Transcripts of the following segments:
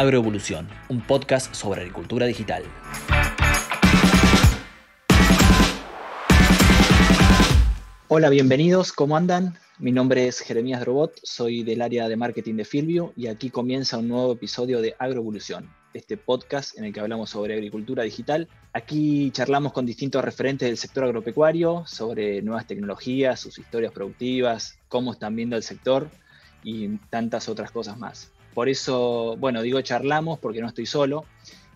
Agroevolución, un podcast sobre agricultura digital. Hola, bienvenidos, ¿cómo andan? Mi nombre es Jeremías Drobot, soy del área de marketing de Filvio y aquí comienza un nuevo episodio de Agroevolución, este podcast en el que hablamos sobre agricultura digital. Aquí charlamos con distintos referentes del sector agropecuario sobre nuevas tecnologías, sus historias productivas, cómo están viendo el sector y tantas otras cosas más. Por eso, bueno, digo charlamos porque no estoy solo.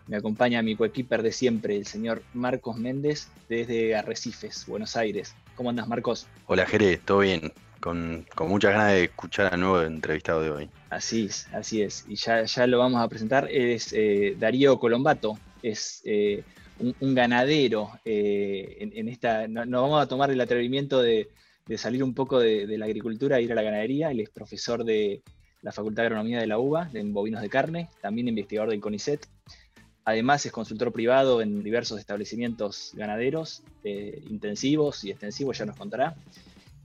Me acompaña mi coequiper de siempre, el señor Marcos Méndez, desde Arrecifes, Buenos Aires. ¿Cómo andas, Marcos? Hola, Jere, ¿todo bien? Con, muchas ganas de escuchar al nuevo entrevistado de hoy. Así es, así es. Y ya, ya lo vamos a presentar. Es eh, Darío Colombato, es eh, un, ganadero. Eh, en, esta, no, vamos a tomar el atrevimiento de, salir un poco de, de, la agricultura e ir a la ganadería. Él es profesor de la Facultad de Agronomía de la UBA, en bovinos de carne, también investigador del CONICET. Además es consultor privado en diversos establecimientos ganaderos, intensivos y extensivos, ya nos contará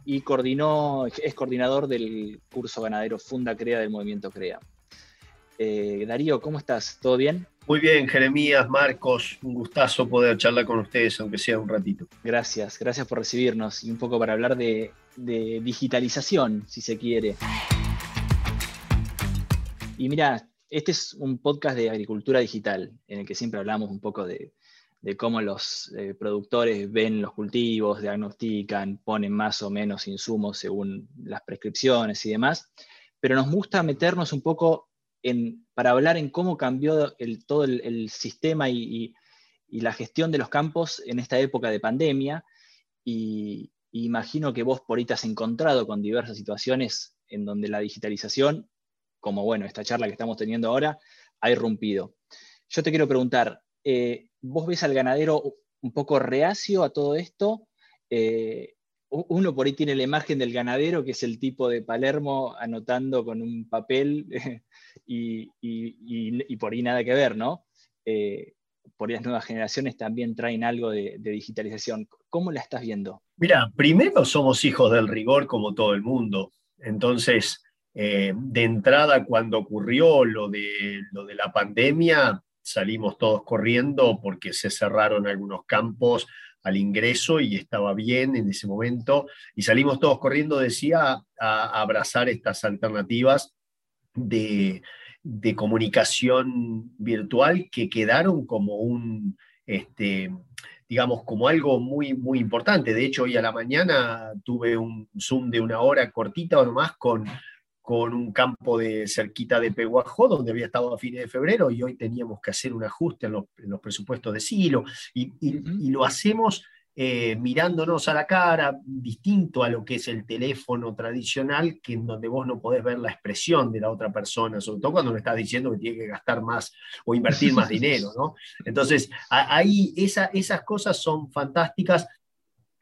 y coordinó, es coordinador del curso ganadero Funda Crea del movimiento Crea. Eh, Darío, ¿cómo estás? ¿Todo bien? Muy bien, Jeremías, Marcos, un gustazo poder charlar con ustedes, aunque sea un ratito. Gracias, gracias por recibirnos y un poco para hablar de, de digitalización, si se quiere. Y mira, este es un podcast de agricultura digital, en el que siempre hablamos un poco de, cómo los eh, productores ven los cultivos, diagnostican, ponen más o menos insumos según las prescripciones y demás, pero nos gusta meternos un poco para hablar en cómo cambió todo el, sistema y, la gestión de los campos en esta época de pandemia. Y, imagino que vos por ahí te has encontrado con diversas situaciones en donde la digitalización, como bueno, esta charla que estamos teniendo ahora, ha irrumpido. Yo te quiero preguntar, eh, vos ves al ganadero un poco reacio a todo esto. Eh, uno por ahí tiene la imagen del ganadero, que es el tipo de Palermo anotando con un papel y, por ahí nada que ver, ¿no? Eh, por ahí las nuevas generaciones también traen algo de, digitalización. ¿Cómo la estás viendo? Mira, primero somos hijos del rigor como todo el mundo. Entonces, eh, de entrada, cuando ocurrió lo de, lo de la pandemia, salimos todos corriendo porque se cerraron algunos campos al ingreso y estaba bien en ese momento, y salimos todos corriendo, decía, a, abrazar estas alternativas de, comunicación virtual que quedaron como un, este, digamos, como algo muy, muy importante. De hecho, hoy a la mañana tuve un Zoom de una hora cortita o nomás con con un campo de cerquita de Peguajó, donde había estado a fines de febrero, y hoy teníamos que hacer un ajuste en los, presupuestos de silo, y, lo hacemos eh, mirándonos a la cara, distinto a lo que es el teléfono tradicional, que en donde vos no podés ver la expresión de la otra persona, sobre todo cuando le estás diciendo que tiene que gastar más o invertir más dinero, ¿no? Entonces, ahí esas cosas son fantásticas.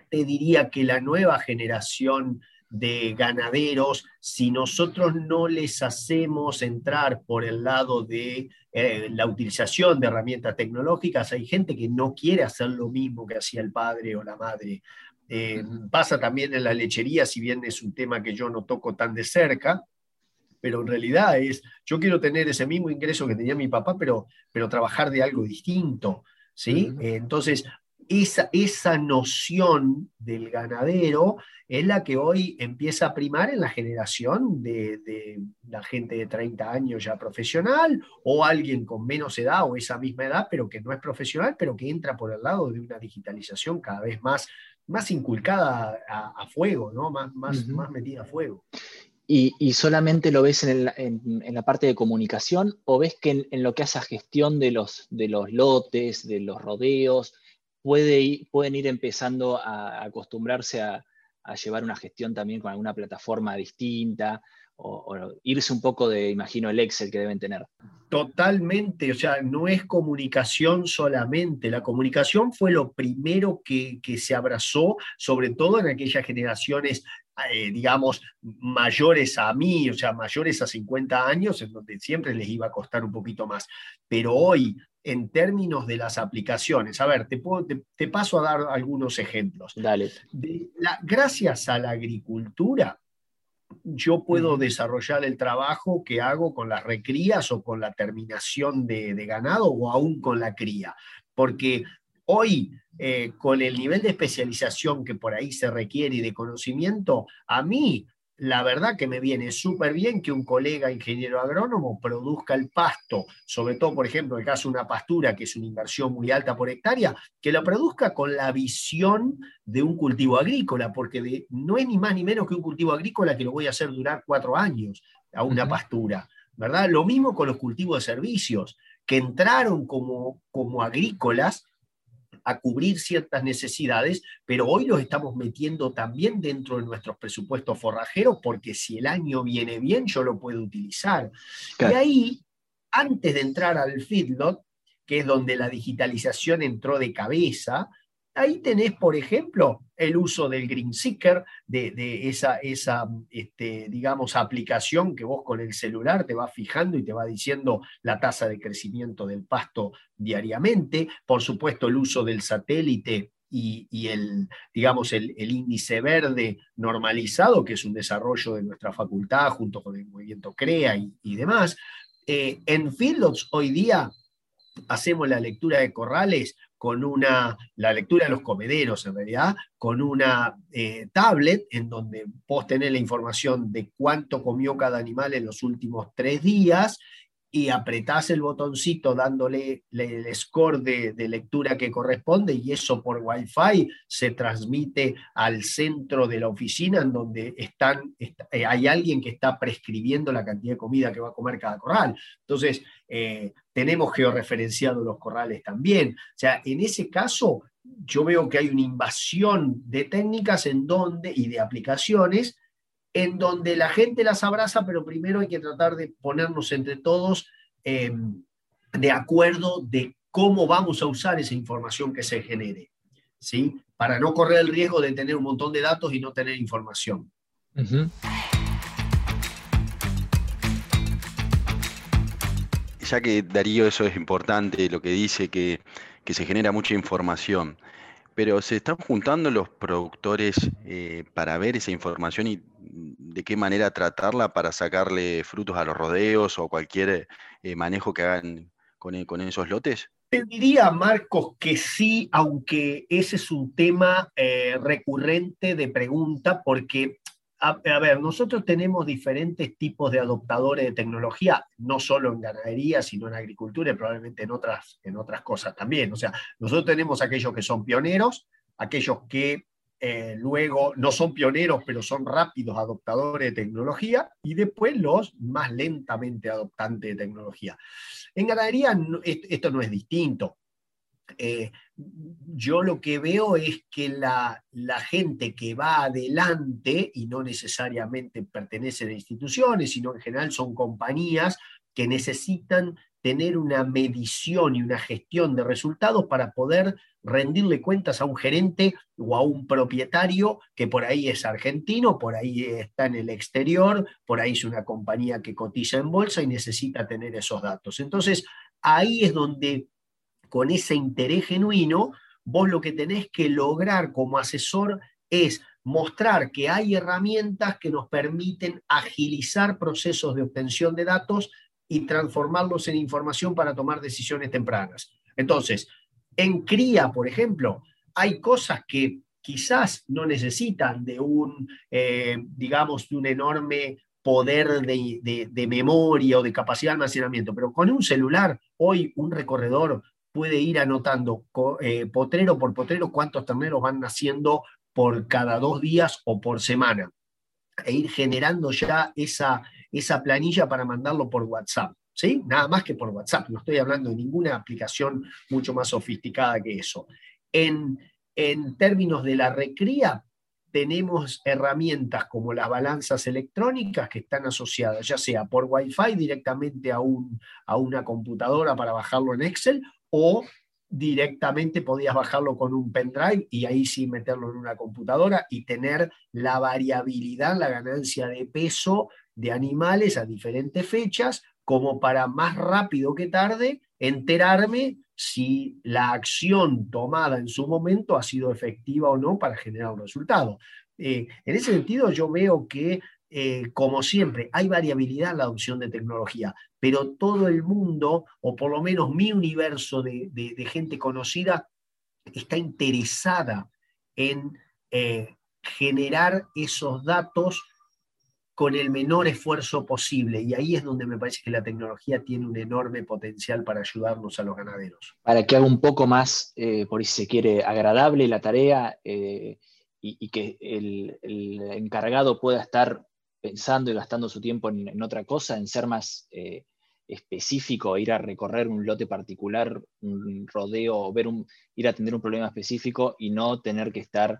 Te diría que la nueva generación de ganaderos, si nosotros no les hacemos entrar por el lado de eh, la utilización de herramientas tecnológicas, hay gente que no quiere hacer lo mismo que hacía el padre o la madre. Eh, pasa también en la lechería, si bien es un tema que yo no toco tan de cerca, pero en realidad es, yo quiero tener ese mismo ingreso que tenía mi papá, pero, pero trabajar de algo distinto. ¿sí? entonces, esa, esa noción del ganadero es la que hoy empieza a primar en la generación de, la gente de 30 años ya profesional o alguien con menos edad o esa misma edad, pero que no es profesional, pero que entra por el lado de una digitalización cada vez más, más inculcada a, fuego, ¿no? más, más, más metida a fuego. ¿Y, solamente lo ves en, la parte de comunicación o ves que en, lo que hace a gestión de los, de los lotes, de los rodeos, puede, pueden ir empezando a acostumbrarse a, a llevar una gestión también con alguna plataforma distinta o, irse un poco de, imagino, el Excel que deben tener. Totalmente, o sea, no es comunicación solamente, la comunicación fue lo primero que, se abrazó, sobre todo en aquellas generaciones eh, digamos, mayores a mí, o sea, mayores a 50 años, en donde siempre les iba a costar un poquito más. Pero hoy, en términos de las aplicaciones, a ver, te, te, paso a dar algunos ejemplos. Dale. gracias a la agricultura, yo puedo desarrollar el trabajo que hago con las recrías o con la terminación de, ganado o aún con la cría. Porque hoy, eh, con el nivel de especialización que por ahí se requiere y de conocimiento, a mí la verdad que me viene súper bien que un colega ingeniero agrónomo produzca el pasto, sobre todo, por ejemplo, en el caso de una pastura, que es una inversión muy alta por hectárea, que lo produzca con la visión de un cultivo agrícola, porque no es ni más ni menos que un cultivo agrícola que lo voy a hacer durar cuatro años a una pastura, ¿verdad? Lo mismo con los cultivos de servicios, que entraron como, como agrícolas, a cubrir ciertas necesidades, pero hoy los estamos metiendo también dentro de nuestros presupuestos forrajeros porque si el año viene bien, yo lo puedo utilizar. Y ahí, antes de entrar al feedlot, que es donde la digitalización entró de cabeza, Ahí tenés, por ejemplo, el uso del Green Seeker, de, esa, este, digamos, aplicación que vos con el celular te vas fijando y te va diciendo la tasa de crecimiento del pasto diariamente. Por supuesto, el uso del satélite y, el, digamos, el, índice verde normalizado, que es un desarrollo de nuestra facultad junto con el movimiento CREA y, demás. Eh, en Fields hoy día hacemos la lectura de corrales con una, la lectura de los comederos en realidad, con una eh, tablet en donde vos tenés la información de cuánto comió cada animal en los últimos tres días y apretás el botoncito dándole el score de, lectura que corresponde y eso por Wi-Fi se transmite al centro de la oficina en donde están, eh, hay alguien que está prescribiendo la cantidad de comida que va a comer cada corral. Entonces, eh, tenemos georreferenciados los corrales también. O sea, en ese caso, yo veo que hay una invasión de técnicas en donde, y de aplicaciones en donde la gente las abraza, pero primero hay que tratar de ponernos entre todos eh, de acuerdo de cómo vamos a usar esa información que se genere, ¿sí? Para no correr el riesgo de tener un montón de datos y no tener información. Ya que Darío, eso es importante, lo que dice, que, que se genera mucha información pero se están juntando los productores eh, para ver esa información y de qué manera tratarla para sacarle frutos a los rodeos o cualquier eh, manejo que hagan con, e, con, esos lotes? Te diría, Marcos, que sí, aunque ese es un tema eh, recurrente de pregunta, porque a, ver, nosotros tenemos diferentes tipos de adoptadores de tecnología, no solo en ganadería, sino en agricultura y probablemente en otras, en otras cosas también. O sea, nosotros tenemos aquellos que son pioneros, aquellos que eh, luego no son pioneros, pero son rápidos adoptadores de tecnología, y después los más lentamente adoptantes de tecnología. En ganadería esto no es distinto. Eh, yo lo que veo es que la, gente que va adelante, y no necesariamente pertenece a instituciones, sino en general son compañías que necesitan tener una medición y una gestión de resultados para poder rendirle cuentas a un gerente o a un propietario que por ahí es argentino, por ahí está en el exterior, por ahí es una compañía que cotiza en bolsa y necesita tener esos datos. Entonces, ahí es donde con ese interés genuino, vos lo que tenés que lograr como asesor es mostrar que hay herramientas que nos permiten agilizar procesos de obtención de datos y transformarlos en información para tomar decisiones tempranas. Entonces, en cría, por ejemplo, hay cosas que quizás no necesitan de un, eh, digamos, de un enorme poder de, de, memoria o de capacidad de almacenamiento, pero con un celular, hoy un recorredor puede ir anotando eh, potrero por potrero cuántos terneros van naciendo por cada dos días o por semana e ir generando ya esa, esa planilla para mandarlo por WhatsApp. ¿sí? Nada más que por WhatsApp, no estoy hablando de ninguna aplicación mucho más sofisticada que eso. En, en términos de la recría, tenemos herramientas como las balanzas electrónicas que están asociadas ya sea por Wi-Fi directamente a, un, a una computadora para bajarlo en Excel o directamente podías bajarlo con un pendrive y ahí sí meterlo en una computadora y tener la variabilidad, la ganancia de peso de animales a diferentes fechas, como para más rápido que tarde enterarme si la acción tomada en su momento ha sido efectiva o no para generar un resultado. Eh, en ese sentido, yo veo que eh, como siempre, hay variabilidad en la adopción de tecnología, pero todo el mundo, o por lo menos mi universo de, gente conocida, está interesada en eh, generar esos datos con el menor esfuerzo posible. Y ahí es donde me parece que la tecnología tiene un enorme potencial para ayudarnos a los ganaderos. Para que haga un poco más, eh, por si se quiere, agradable la tarea y, que el, encargado pueda estar pensando y gastando su tiempo en, otra cosa, en ser más eh, específico, ir a recorrer un lote particular, un rodeo, ver un, ir a atender un problema específico y no tener que estar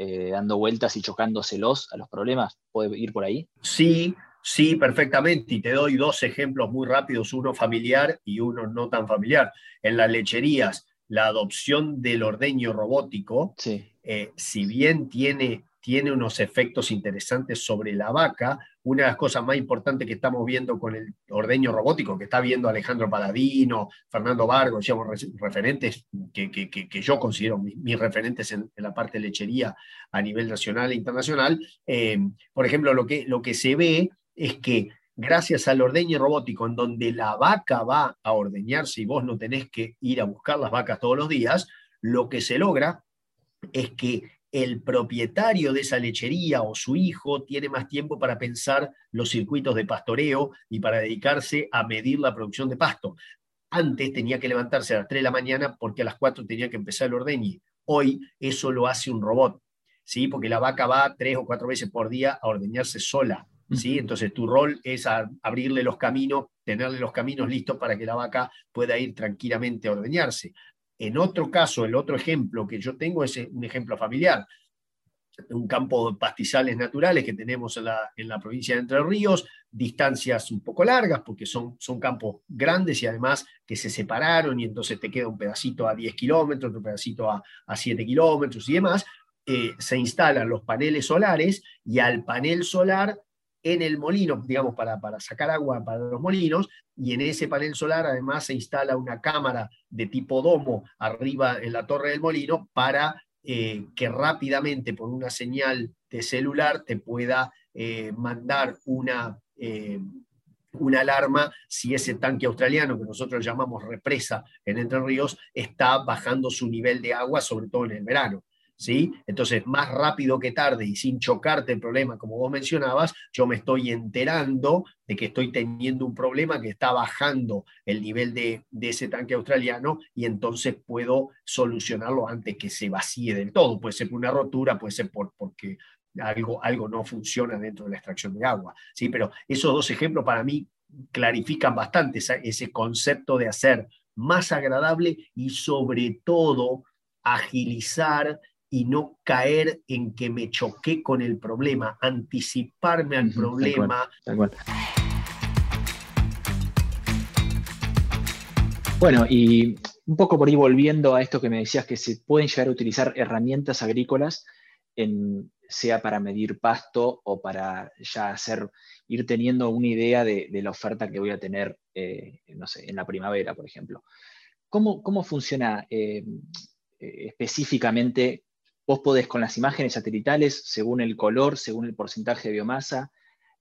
eh, dando vueltas y chocándoselos a los problemas? ¿Puede ir por ahí? Sí, sí, perfectamente. Y te doy dos ejemplos muy rápidos, uno familiar y uno no tan familiar. En las lecherías, la adopción del ordeño robótico, eh, si bien tiene tiene unos efectos interesantes sobre la vaca. Una de las cosas más importantes que estamos viendo con el ordeño robótico, que está viendo Alejandro Paladino, Fernando Vargo, digamos, referentes que, que, yo considero mis, referentes en, la parte de lechería a nivel nacional e internacional, eh, por ejemplo, lo que, lo que se ve es que gracias al ordeño robótico, en donde la vaca va a ordeñarse y vos no tenés que ir a buscar las vacas todos los días, lo que se logra es que el propietario de esa lechería o su hijo tiene más tiempo para pensar los circuitos de pastoreo y para dedicarse a medir la producción de pasto. Antes tenía que levantarse a las 3 de la mañana porque a las 4 tenía que empezar el ordeñe. Hoy eso lo hace un robot, ¿sí? porque la vaca va tres o cuatro veces por día a ordeñarse sola. ¿sí? Entonces tu rol es abrirle los caminos, tenerle los caminos listos para que la vaca pueda ir tranquilamente a ordeñarse. En otro caso, el otro ejemplo que yo tengo es un ejemplo familiar. Un campo de pastizales naturales que tenemos en la, provincia de Entre Ríos, distancias un poco largas porque son, son campos grandes y además que se separaron y entonces te queda un pedacito a 10 kilómetros, otro pedacito a, a 7 kilómetros y demás. Eh, se instalan los paneles solares y al panel solar en el molino, digamos, para, para sacar agua para los molinos, y en ese panel solar además se instala una cámara de tipo domo arriba en la torre del molino para eh, que rápidamente por una señal de celular te pueda eh, mandar una, eh, una alarma si ese tanque australiano que nosotros llamamos represa en Entre Ríos está bajando su nivel de agua, sobre todo en el verano. ¿Sí? Entonces, más rápido que tarde y sin chocarte el problema, como vos mencionabas, yo me estoy enterando de que estoy teniendo un problema que está bajando el nivel de, ese tanque australiano y entonces puedo solucionarlo antes que se vacíe del todo. Puede ser por una rotura, puede ser por, porque algo, algo no funciona dentro de la extracción de agua, ¿sí? Pero esos dos ejemplos para mí clarifican bastante ese concepto de hacer más agradable y sobre todo agilizar y no caer en que me choqué con el problema, anticiparme al problema. Bueno, y un poco por ahí volviendo a esto que me decías, que se pueden llegar a utilizar herramientas agrícolas, en, sea para medir pasto o para ya hacer, ir teniendo una idea de, la oferta que voy a tener, eh, no sé, en la primavera, por ejemplo. ¿Cómo, cómo funciona eh, eh, específicamente Vos podés con las imágenes satelitales, según el color, según el porcentaje de biomasa,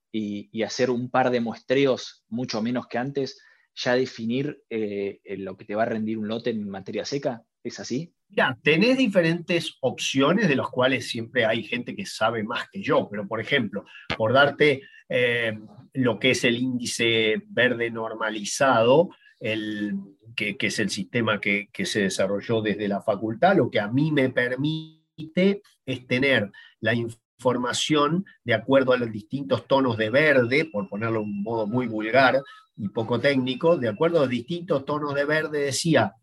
y, hacer un par de muestreos mucho menos que antes, ya definir eh, lo que te va a rendir un lote en materia seca. ¿Es así? Ya, tenés diferentes opciones de las cuales siempre hay gente que sabe más que yo, pero por ejemplo, por darte eh, lo que es el índice verde normalizado, el, que, es el sistema que se desarrolló desde la facultad, lo que a mí me permite es tener la información de acuerdo a los distintos tonos de verde, por ponerlo de un modo muy vulgar y poco técnico, de acuerdo a los distintos tonos de verde decía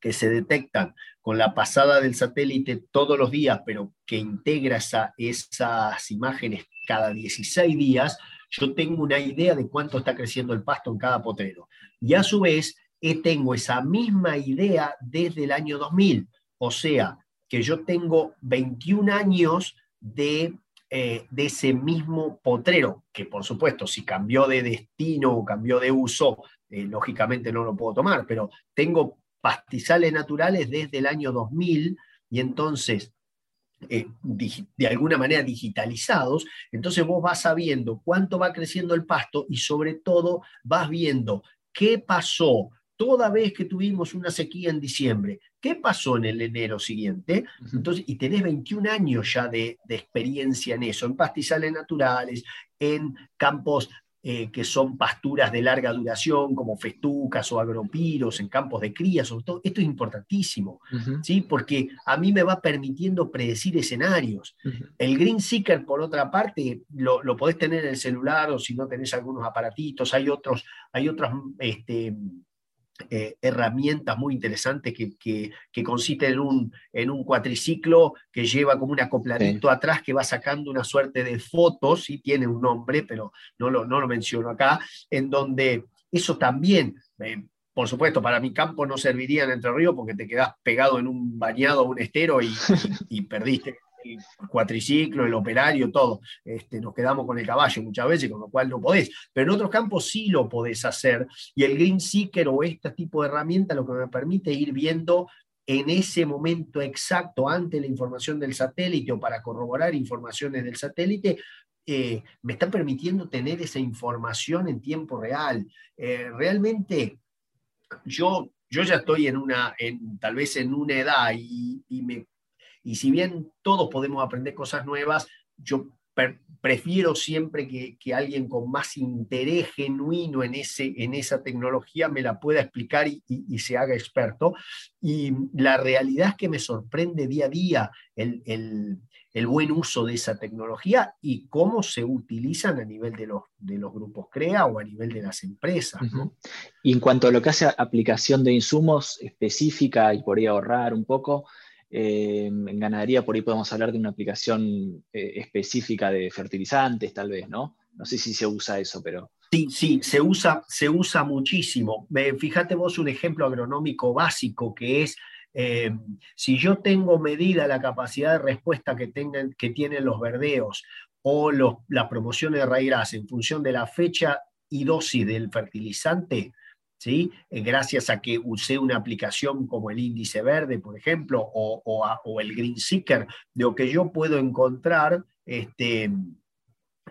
que se detectan con la pasada del satélite todos los días, pero que integra esas imágenes cada 16 días, yo tengo una idea de cuánto está creciendo el pasto en cada potrero. Y a su vez, eh, tengo esa misma idea desde el año 2000. O sea, que yo tengo 21 años de, eh, de ese mismo potrero, que por supuesto si cambió de destino o cambió de uso, eh, lógicamente no lo puedo tomar, pero tengo pastizales naturales desde el año 2000 y entonces eh, de alguna manera digitalizados, entonces vos vas sabiendo cuánto va creciendo el pasto y sobre todo vas viendo qué pasó toda vez que tuvimos una sequía en diciembre, ¿qué pasó en el enero siguiente? Entonces, y tenés 21 años ya de, de experiencia en eso, en pastizales naturales, en campos eh, que son pasturas de larga duración, como festucas o agropiros en campos de cría, sobre todo. Esto es importantísimo, ¿sí? porque a mí me va permitiendo predecir escenarios. El Green Seeker, por otra parte, lo, lo, podés tener en el celular o si no tenés algunos aparatitos, hay otros, hay otras este, eh, herramientas muy interesantes que, que, consisten en un, en un cuatriciclo que lleva como un acopladito atrás que va sacando una suerte de fotos, y tiene un nombre, pero no lo, no lo menciono acá, en donde eso también, eh, por supuesto, para mi campo no serviría en Entre Ríos porque te quedas pegado en un bañado, un estero y, y perdiste el cuatriciclo, el operario, todo. Este, nos quedamos con el caballo muchas veces, con lo cual no podés. Pero en otros campos sí lo podés hacer. Y el Green Seeker o este tipo de herramienta lo que me permite ir viendo en ese momento exacto, ante la información del satélite o para corroborar informaciones del satélite, eh, me está permitiendo tener esa información en tiempo real. Eh, realmente, yo, yo ya estoy en una, en, tal vez en una edad y, y me y si bien todos podemos aprender cosas nuevas, yo prefiero siempre que, alguien con más interés genuino en, ese, en esa tecnología me la pueda explicar y, se haga experto. Y la realidad es que me sorprende día a día el, buen uso de esa tecnología y cómo se utilizan a nivel de los, de los grupos CREA o a nivel de las empresas. Y en cuanto a lo que hace aplicación de insumos específica y por ahorrar un poco, eh, en ganadería por ahí podemos hablar de una aplicación eh, específica de fertilizantes, tal vez, ¿no? No sé si se usa eso, pero... Sí, sí, se usa, se usa muchísimo. fíjate vos un ejemplo agronómico básico que es, eh, si yo tengo medida la capacidad de respuesta que, tengan, que tienen los verdeos o los, las promociones de raíz en función de la fecha y dosis del fertilizante, ¿sí? Eh, gracias a que usé una aplicación como el índice verde, por ejemplo, o, el Green Seeker, lo que yo puedo encontrar este,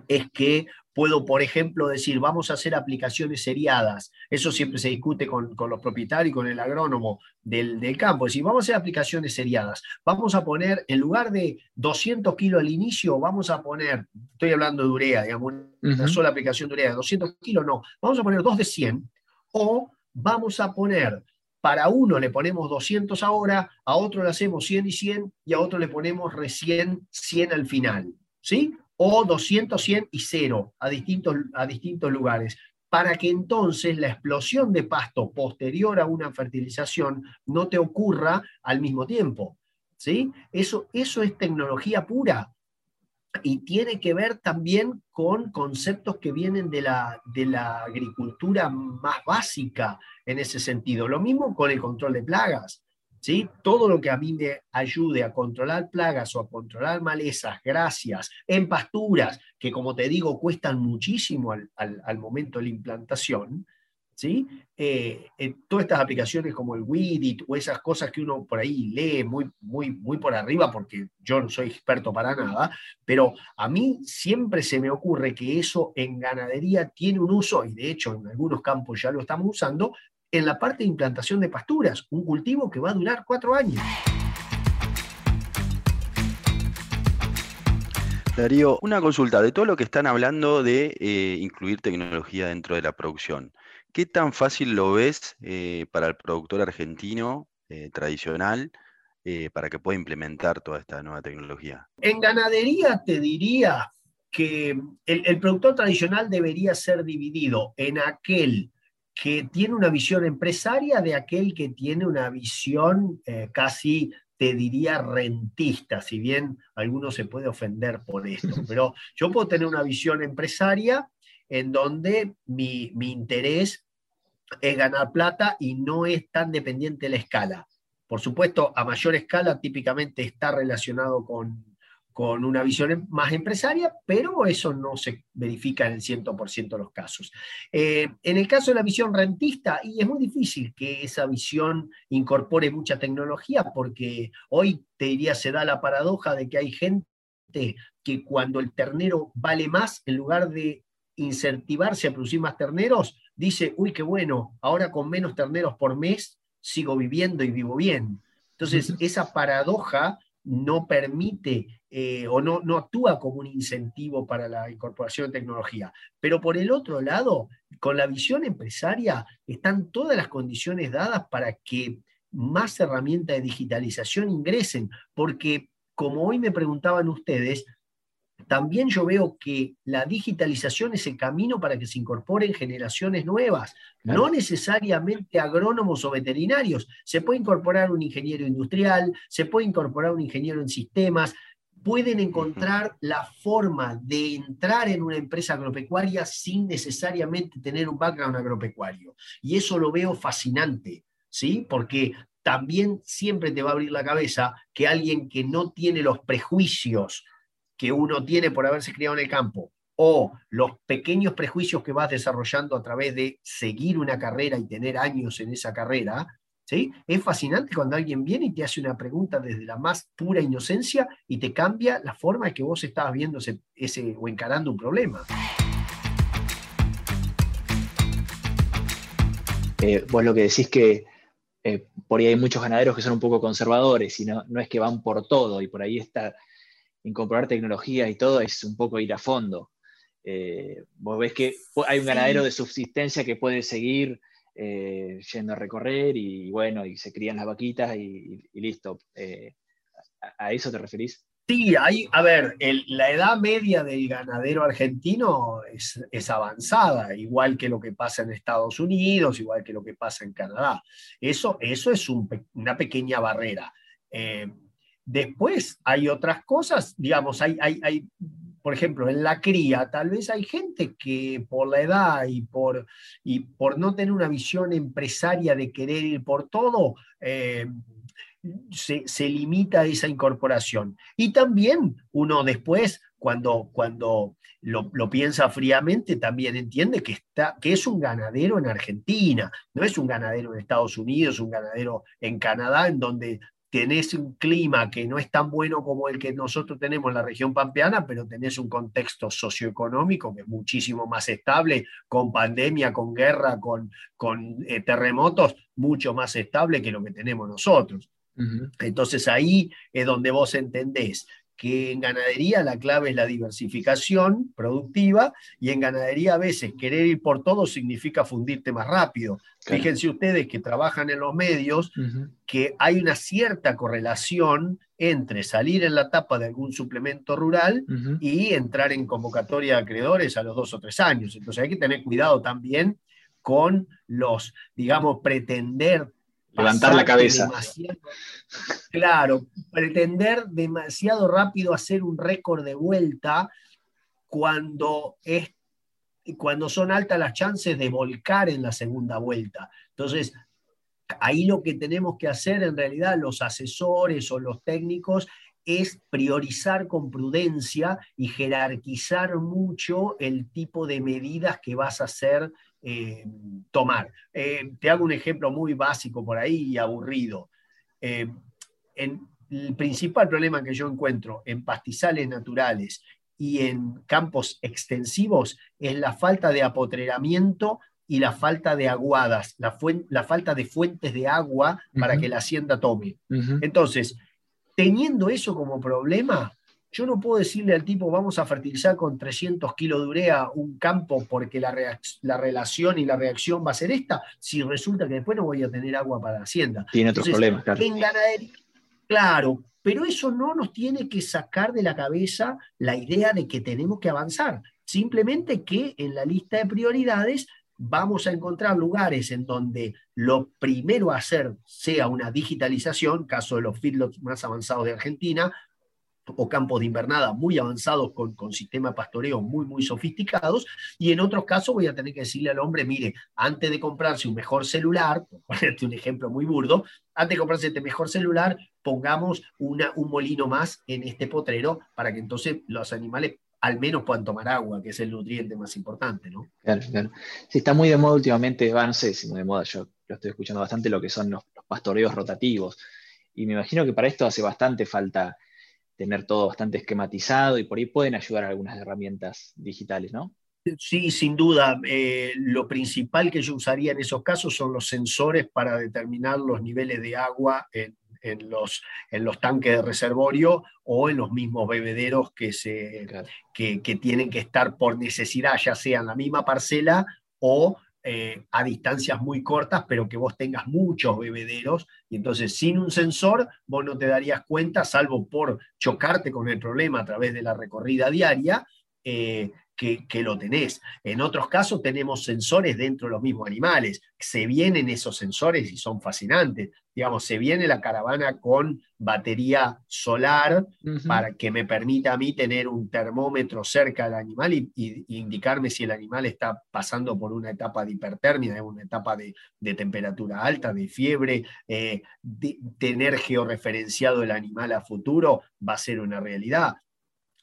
es que puedo, por ejemplo, decir, vamos a hacer aplicaciones seriadas. Eso siempre se discute con, los propietarios y con el agrónomo del, campo. Es decir, vamos a hacer aplicaciones seriadas. Vamos a poner, en lugar de 200 kilos al inicio, vamos a poner, estoy hablando de urea, digamos, una sola aplicación de urea, 200 kilos no, vamos a poner dos de 100 o vamos a poner, para uno le ponemos 200 ahora, a otro le hacemos 100 y 100 y a otro le ponemos recién 100 al final, ¿sí? O 200, 100 y 0 a distintos, a distintos lugares, para que entonces la explosión de pasto posterior a una fertilización no te ocurra al mismo tiempo. ¿sí? Eso, eso es tecnología pura y tiene que ver también con conceptos que vienen de la, de la agricultura más básica en ese sentido. Lo mismo con el control de plagas. ¿sí? Todo lo que a mí me ayude a controlar plagas o a controlar malezas, gracias, en pasturas, que como te digo cuestan muchísimo al, al momento de la implantación, ¿sí? Eh, todas estas aplicaciones como el Widit o esas cosas que uno por ahí lee muy, muy, muy por arriba, porque yo no soy experto para nada, pero a mí siempre se me ocurre que eso en ganadería tiene un uso, y de hecho en algunos campos ya lo estamos usando, en la parte de implantación de pasturas, un cultivo que va a durar cuatro años. Darío, una consulta de todo lo que están hablando de eh, incluir tecnología dentro de la producción. ¿Qué tan fácil lo ves eh, para el productor argentino eh, tradicional eh, para que pueda implementar toda esta nueva tecnología? En ganadería te diría que el, productor tradicional debería ser dividido en aquel que tiene una visión empresaria de aquel que tiene una visión casi te diría rentista, si bien alguno se puede ofender por esto, pero yo puedo tener una visión empresaria en donde mi, interés es ganar plata y no es tan dependiente de la escala. Por supuesto, a mayor escala típicamente está relacionado con, con una visión em, más empresaria, pero eso no se verifica en el 100% de los casos. Eh, en el caso de la visión rentista, y es muy difícil que esa visión incorpore mucha tecnología, porque hoy te diría se da la paradoja de que hay gente que cuando el ternero vale más, en lugar de incentivarse a producir más terneros, dice, uy, qué bueno, ahora con menos terneros por mes sigo viviendo y vivo bien. Entonces, esa paradoja no permite eh, o no, no actúa como un incentivo para la incorporación de tecnología. Pero por el otro lado, con la visión empresaria, están todas las condiciones dadas para que más herramientas de digitalización ingresen, porque como hoy me preguntaban ustedes, también yo veo que la digitalización es el camino para que se incorporen generaciones nuevas, no necesariamente agrónomos o veterinarios. Se puede incorporar un ingeniero industrial, se puede incorporar un ingeniero en sistemas, pueden encontrar la forma de entrar en una empresa agropecuaria sin necesariamente tener un background agropecuario. Y eso lo veo fascinante, ¿sí? Porque también siempre te va a abrir la cabeza que alguien que no tiene los prejuicios que uno tiene por haberse criado en el campo o los pequeños prejuicios que vas desarrollando a través de seguir una carrera y tener años en esa carrera, ¿sí? es fascinante cuando alguien viene y te hace una pregunta desde la más pura inocencia y te cambia la forma en que vos estabas viendo ese, o encarando un problema. Eh, vos lo que decís que eh, por ahí hay muchos ganaderos que son un poco conservadores y no, no es que van por todo y por ahí está incorporar tecnologías y todo es un poco ir a fondo. Eh, vos ves que hay un ganadero de subsistencia que puede seguir eh, yendo a recorrer y bueno, y se crían las vaquitas y, listo. Eh, ¿a, eso te referís? Sí, hay, a ver, la edad media del ganadero argentino es, avanzada, igual que lo que pasa en Estados Unidos, igual que lo que pasa en Canadá. Eso, eso es una pequeña barrera. Después hay otras cosas, digamos, hay, hay, por ejemplo, en la cría, tal vez hay gente que por la edad y por, y por no tener una visión empresaria de querer ir por todo, eh, se, limita a esa incorporación. Y también uno después, cuando, cuando lo, lo, piensa fríamente, también entiende que, está, que es un ganadero en Argentina, no es un ganadero en Estados Unidos, un ganadero en Canadá, en donde tenés un clima que no es tan bueno como el que nosotros tenemos en la región pampeana, pero tenés un contexto socioeconómico que es muchísimo más estable, con pandemia, con guerra, con, con eh, terremotos, mucho más estable que lo que tenemos nosotros. Entonces ahí es donde vos entendés que en ganadería la clave es la diversificación productiva y en ganadería a veces querer ir por todo significa fundirte más rápido. Fíjense ustedes que trabajan en los medios que hay una cierta correlación entre salir en la tapa de algún suplemento rural y entrar en convocatoria de acreedores a los dos o tres años. Entonces hay que tener cuidado también con los, digamos, pretender levantar la cabeza. claro, pretender demasiado rápido hacer un récord de vuelta cuando, es, cuando son altas las chances de volcar en la segunda vuelta. Entonces, ahí lo que tenemos que hacer en realidad los asesores o los técnicos es priorizar con prudencia y jerarquizar mucho el tipo de medidas que vas a hacer eh, tomar. Eh, te hago un ejemplo muy básico por ahí y aburrido. Eh, el principal problema que yo encuentro en pastizales naturales y en campos extensivos es la falta de apotreramiento y la falta de aguadas, la, la falta de fuentes de agua para que la hacienda tome. Entonces, teniendo eso como problema, yo no puedo decirle al tipo, vamos a fertilizar con 300 kilos de urea un campo porque la, la, relación y la reacción va a ser esta, si resulta que después no voy a tener agua para la hacienda. Tiene otros problemas, claro. En ganadería, claro, pero eso no nos tiene que sacar de la cabeza la idea de que tenemos que avanzar. Simplemente que en la lista de prioridades vamos a encontrar lugares en donde lo primero a hacer sea una digitalización, caso de los feedlots más avanzados de Argentina, o campos de invernada muy avanzados con, con sistemas de pastoreo muy, muy sofisticados, y en otros casos voy a tener que decirle al hombre, mire, antes de comprarse un mejor celular, por ponerte un ejemplo muy burdo, antes de comprarse este mejor celular, pongamos una, un molino más en este potrero para que entonces los animales al menos puedan tomar agua, que es el nutriente más importante, ¿no? Claro, claro. Sí, está muy de moda últimamente, va, no sé si muy de moda, yo lo estoy escuchando bastante, lo que son los pastoreos rotativos. Y me imagino que para esto hace bastante falta tener todo bastante esquematizado y por ahí pueden ayudar algunas herramientas digitales, ¿no? Sí, sin duda. Eh, lo principal que yo usaría en esos casos son los sensores para determinar los niveles de agua en, los, en los, tanques de reservorio o en los mismos bebederos que, se, que, que, tienen que estar por necesidad, ya sea en la misma parcela o eh, a distancias muy cortas, pero que vos tengas muchos bebederos, y entonces sin un sensor vos no te darías cuenta, salvo por chocarte con el problema a través de la recorrida diaria, eh, que, lo tenés. En otros casos tenemos sensores dentro de los mismos animales. Se vienen esos sensores y son fascinantes. Digamos, se viene la caravana con batería solar para que me permita a mí tener un termómetro cerca del animal y, indicarme si el animal está pasando por una etapa de hipertermia, una etapa de, temperatura alta, de fiebre. Eh, tener georreferenciado el animal a futuro va a ser una realidad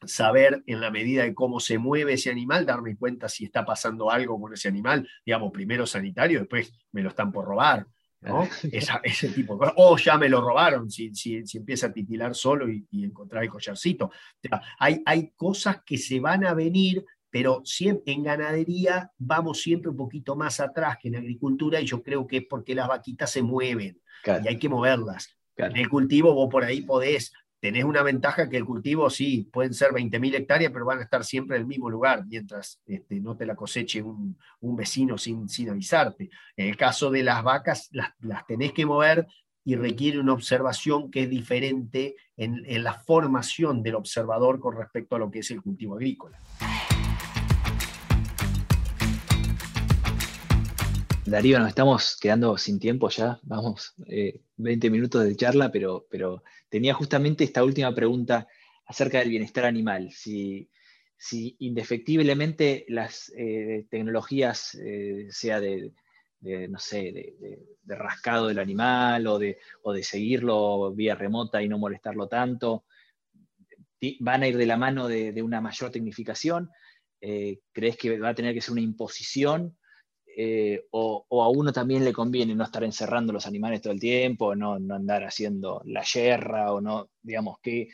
saber en la medida de cómo se mueve ese animal, darme cuenta si está pasando algo con ese animal, digamos, primero sanitario, después me lo están por robar, ¿no? ese tipo O ya me lo robaron, si, si, empieza a titilar solo y, encontrar el collarcito. hay, hay cosas que se van a venir, pero siempre, en ganadería vamos siempre un poquito más atrás que en agricultura y yo creo que es porque las vaquitas se mueven y hay que moverlas. En el cultivo vos por ahí podés tenés una ventaja que el cultivo sí, pueden ser 20.000 hectáreas, pero van a estar siempre en el mismo lugar, mientras este, no te la coseche un, vecino sin, sin, avisarte. En el caso de las vacas, las, tenés que mover y requiere una observación que es diferente en, en la formación del observador con respecto a lo que es el cultivo agrícola. Darío, nos estamos quedando sin tiempo ya, vamos, 20 eh, minutos de charla, pero, pero tenía justamente esta última pregunta acerca del bienestar animal. Si, si indefectiblemente las eh, tecnologías, eh, sea de, no sé, de, rascado del animal o de, o de seguirlo vía remota y no molestarlo tanto, van a ir de la mano de, una mayor tecnificación. ¿Crees que va a tener que ser una imposición? Eh, o, a uno también le conviene no estar encerrando los animales todo el tiempo, no, andar haciendo la yerra o no, digamos, que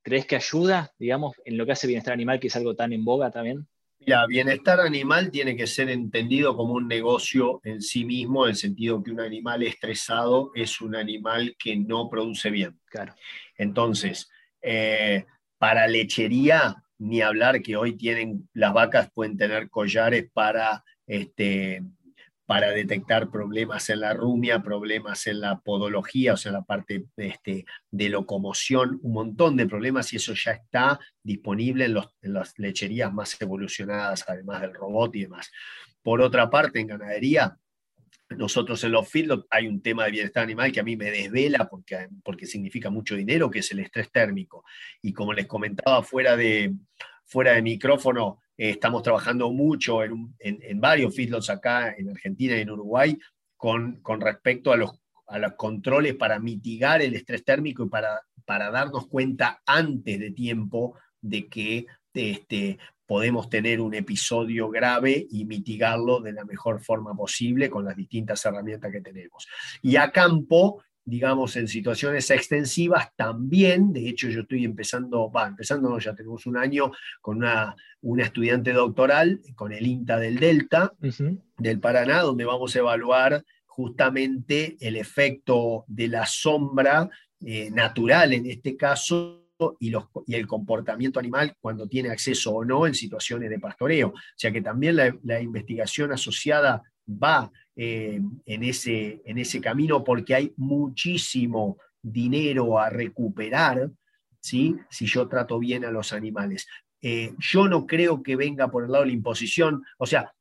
¿crees que ayuda, digamos, en lo que hace bienestar animal, que es algo tan en boga también? Mira, bienestar animal tiene que ser entendido como un negocio en sí mismo, en el sentido que un animal estresado es un animal que no produce bien. Claro. Entonces, eh, para lechería, ni hablar que hoy tienen, las vacas pueden tener collares para este, para detectar problemas en la rumia, problemas en la podología, o sea, la parte este, de locomoción, un montón de problemas y eso ya está disponible en, las lecherías más evolucionadas, además del robot y demás. Por otra parte, en ganadería, nosotros en los field hay un tema de bienestar animal que a mí me desvela porque, porque significa mucho dinero, que es el estrés térmico. Y como les comentaba fuera de, fuera de micrófono, eh, estamos trabajando mucho en, varios feedlots acá en Argentina y en Uruguay con, con respecto a los, a los, controles para mitigar el estrés térmico y para, para darnos cuenta antes de tiempo de que este, podemos tener un episodio grave y mitigarlo de la mejor forma posible con las distintas herramientas que tenemos. Y a campo digamos, en situaciones extensivas también, de hecho yo estoy empezando, va, empezando, ya tenemos un año con una, una estudiante doctoral, con el INTA del Delta, del Paraná, donde vamos a evaluar justamente el efecto de la sombra eh, natural en este caso y, los, y, el comportamiento animal cuando tiene acceso o no en situaciones de pastoreo. O sea que también la, la investigación asociada va eh, en, ese, en ese camino porque hay muchísimo dinero a recuperar ¿sí? si yo trato bien a los animales. Eh, yo no creo que venga por el lado de la imposición, o sea,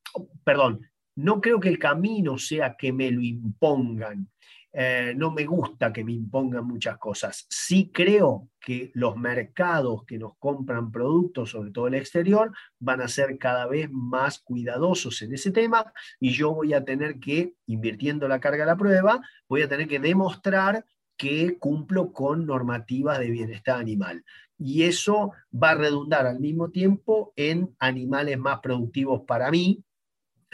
perdón, no creo que el camino sea que me lo impongan. Eh, no me gusta que me impongan muchas cosas. Sí creo que los mercados que nos compran productos, sobre todo el exterior, van a ser cada vez más cuidadosos en ese tema y yo voy a tener que, invirtiendo la carga a la prueba, voy a tener que demostrar que cumplo con normativas de bienestar animal. Y eso va a redundar al mismo tiempo en animales más productivos para mí,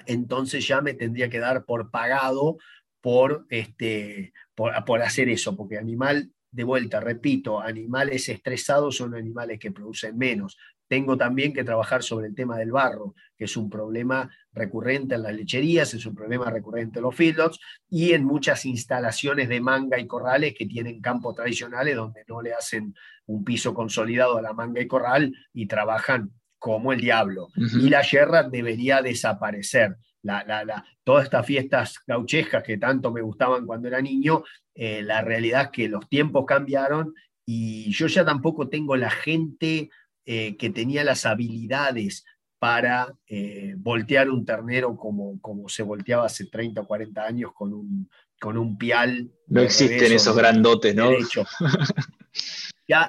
entonces ya me tendría que dar por pagado por, este, por, hacer eso, porque animal, de vuelta, repito, animales estresados son animales que producen menos. Tengo también que trabajar sobre el tema del barro, que es un problema recurrente en las lecherías, es un problema recurrente en los feedlots y en muchas instalaciones de manga y corrales que tienen campos tradicionales donde no le hacen un piso consolidado a la manga y corral y trabajan como el diablo. Y la yerra debería desaparecer la, todas estas fiestas gauchescas que tanto me gustaban cuando era niño, eh, la realidad es que los tiempos cambiaron y yo ya tampoco tengo la gente eh, que tenía las habilidades para eh, voltear un ternero como, como se volteaba hace 30 o 40 años con un, con un pial. No existen esos grandotes, ¿no?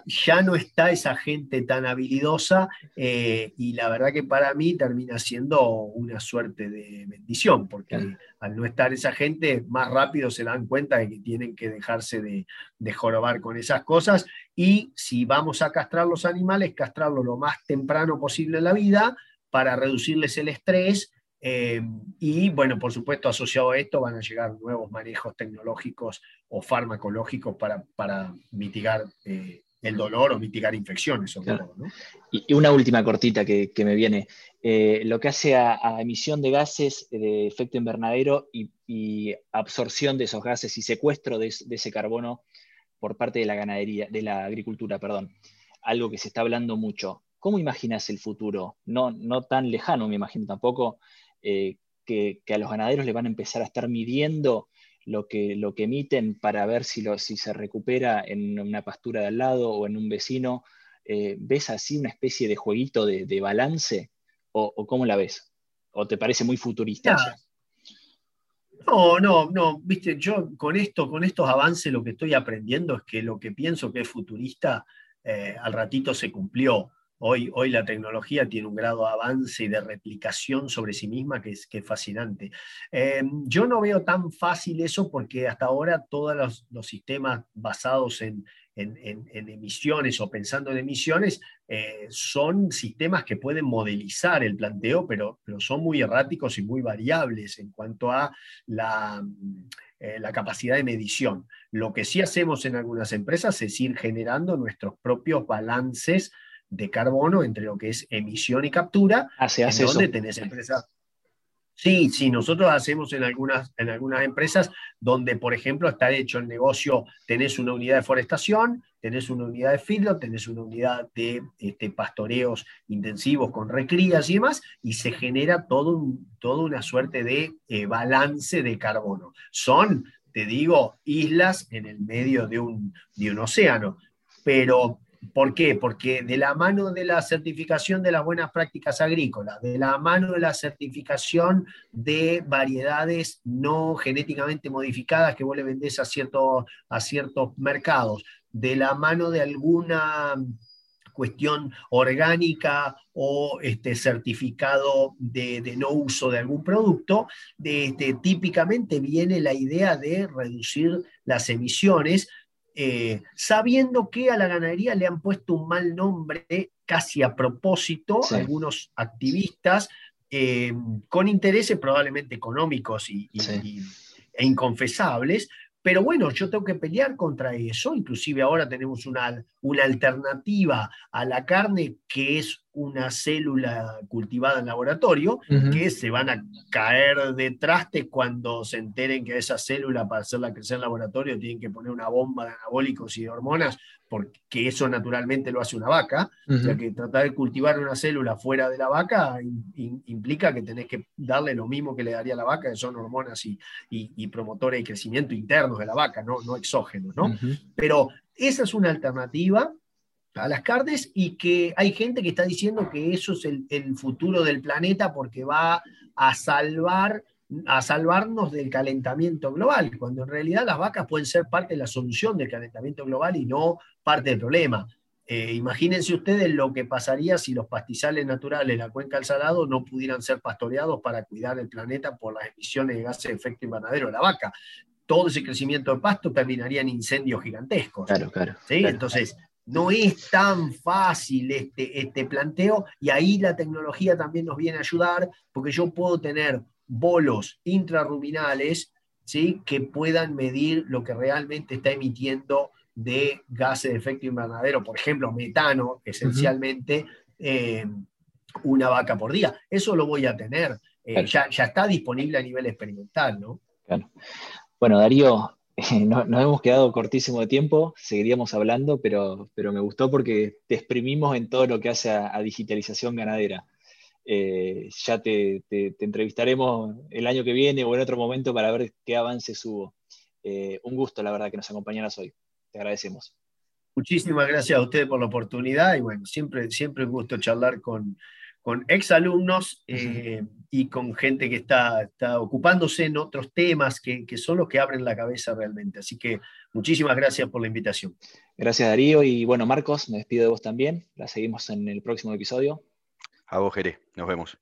ya, no está esa gente tan habilidosa eh, y la verdad que para mí termina siendo una suerte de bendición, porque al no estar esa gente, más rápido se dan cuenta de que tienen que dejarse de, jorobar con esas cosas y si vamos a castrar los animales, castrarlos lo más temprano posible en la vida para reducirles el estrés. Eh, y bueno, por supuesto, asociado a esto van a llegar nuevos manejos tecnológicos o farmacológicos para, para mitigar eh, el dolor o mitigar infecciones. y, una última cortita que, me viene. Eh, lo que hace a, emisión de gases de efecto invernadero y, absorción de esos gases y secuestro de, ese carbono por parte de la ganadería, de la agricultura, perdón. Algo que se está hablando mucho. ¿Cómo imaginas el futuro? No, no tan lejano, me imagino tampoco, eh, que, que, a los ganaderos le van a empezar a estar midiendo lo que, lo que emiten para ver si, lo, si se recupera en una pastura de al lado o en un vecino. Eh, ¿Ves así una especie de jueguito de, balance? O, cómo la ves? ¿O te parece muy futurista? No, no, no, viste, yo con esto, con estos avances lo que estoy aprendiendo es que lo que pienso que es futurista eh, al ratito se cumplió. Hoy, la tecnología tiene un grado de avance y de replicación sobre sí misma que es, fascinante. Em, yo no veo tan fácil eso porque hasta ahora todos los, sistemas basados en, emisiones o pensando en emisiones eh, son sistemas que pueden modelizar el planteo, pero, pero son muy erráticos y muy variables en cuanto a la, eh, la capacidad de medición. Lo que sí hacemos en algunas empresas es ir generando nuestros propios balances de carbono entre lo que es emisión y captura, hace, hace donde tenés empresas. Sí, sí, nosotros hacemos en algunas, en algunas empresas donde, por ejemplo, está hecho el negocio, tenés una unidad de forestación, tenés una unidad de filo, tenés una unidad de este, pastoreos intensivos con recrías y demás, y se genera todo toda una suerte de eh, balance de carbono. Son, te digo, islas en el medio de un, de un océano, pero ¿Por qué? Porque de la mano de la certificación de las buenas prácticas agrícolas, de la mano de la certificación de variedades no genéticamente modificadas que vos le vendés a, a ciertos mercados, de la mano de alguna cuestión orgánica o este certificado de, no uso de algún producto, este, típicamente viene la idea de reducir las emisiones eh, sabiendo que a la ganadería le han puesto un mal nombre casi a propósito algunos activistas eh, con intereses probablemente económicos y, e inconfesables, pero bueno, yo tengo que pelear contra eso, inclusive ahora tenemos una, una alternativa a la carne que es una célula cultivada en laboratorio, que se van a caer de traste cuando se enteren que esa célula para hacerla crecer en laboratorio tienen que poner una bomba de anabólicos y de hormonas, porque eso naturalmente lo hace una vaca. O sea que tratar de cultivar una célula fuera de la vaca implica que tenés que darle lo mismo que le daría a la vaca, que son hormonas y, y, promotores de crecimiento internos de la vaca, no, no exógenos. ¿no? Pero esa es una alternativa a las carnes y que hay gente que está diciendo que eso es el, futuro del planeta porque va a salvar a salvarnos del calentamiento global, cuando en realidad las vacas pueden ser parte de la solución del calentamiento global y no parte del problema. Eh, imagínense ustedes lo que pasaría si los pastizales naturales, la cuenca del Salado, no pudieran ser pastoreados para cuidar el planeta por las emisiones de gases de efecto invernadero de la vaca. Todo ese crecimiento de pasto terminaría en incendios gigantescos. Claro, claro. Entonces, no es tan fácil este, este planteo y ahí la tecnología también nos viene a ayudar porque yo puedo tener bolos intrarruminales ¿sí? que puedan medir lo que realmente está emitiendo de gases de efecto invernadero, por ejemplo, metano, esencialmente, eh, una vaca por día. Eso lo voy a tener. Eh, ya, está disponible a nivel experimental, ¿no? Bueno, Darío, nos, hemos quedado cortísimo de tiempo, seguiríamos hablando, pero, pero me gustó porque te exprimimos en todo lo que hace a digitalización ganadera. Eh, ya te, entrevistaremos el año que viene o en otro momento para ver qué avances hubo. Eh, un gusto, la verdad, que nos acompañaras hoy. Te agradecemos. Muchísimas gracias a ustedes por la oportunidad y bueno, siempre, siempre un gusto charlar con, con exalumnos eh, y con gente que está, está, ocupándose en otros temas que, que, son los que abren la cabeza realmente. Así que muchísimas gracias por la invitación. Gracias Darío y bueno Marcos, me despido de vos también. La seguimos en el próximo episodio. A vos, Jerez. Nos vemos.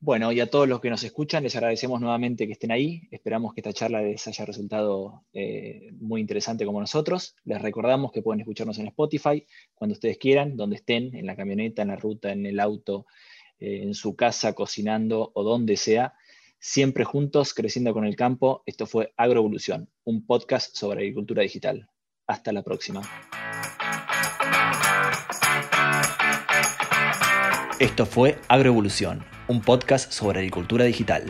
Bueno, y a todos los que nos escuchan, les agradecemos nuevamente que estén ahí. Esperamos que esta charla les haya resultado eh, muy interesante como nosotros. Les recordamos que pueden escucharnos en Spotify cuando ustedes quieran, donde estén, en la camioneta, en la ruta, en el auto, eh, en su casa, cocinando o donde sea. Siempre juntos, creciendo con el campo. Esto fue Agroevolución, un podcast sobre agricultura digital. Hasta la próxima. Esto fue Agroevolución, un podcast sobre agricultura digital.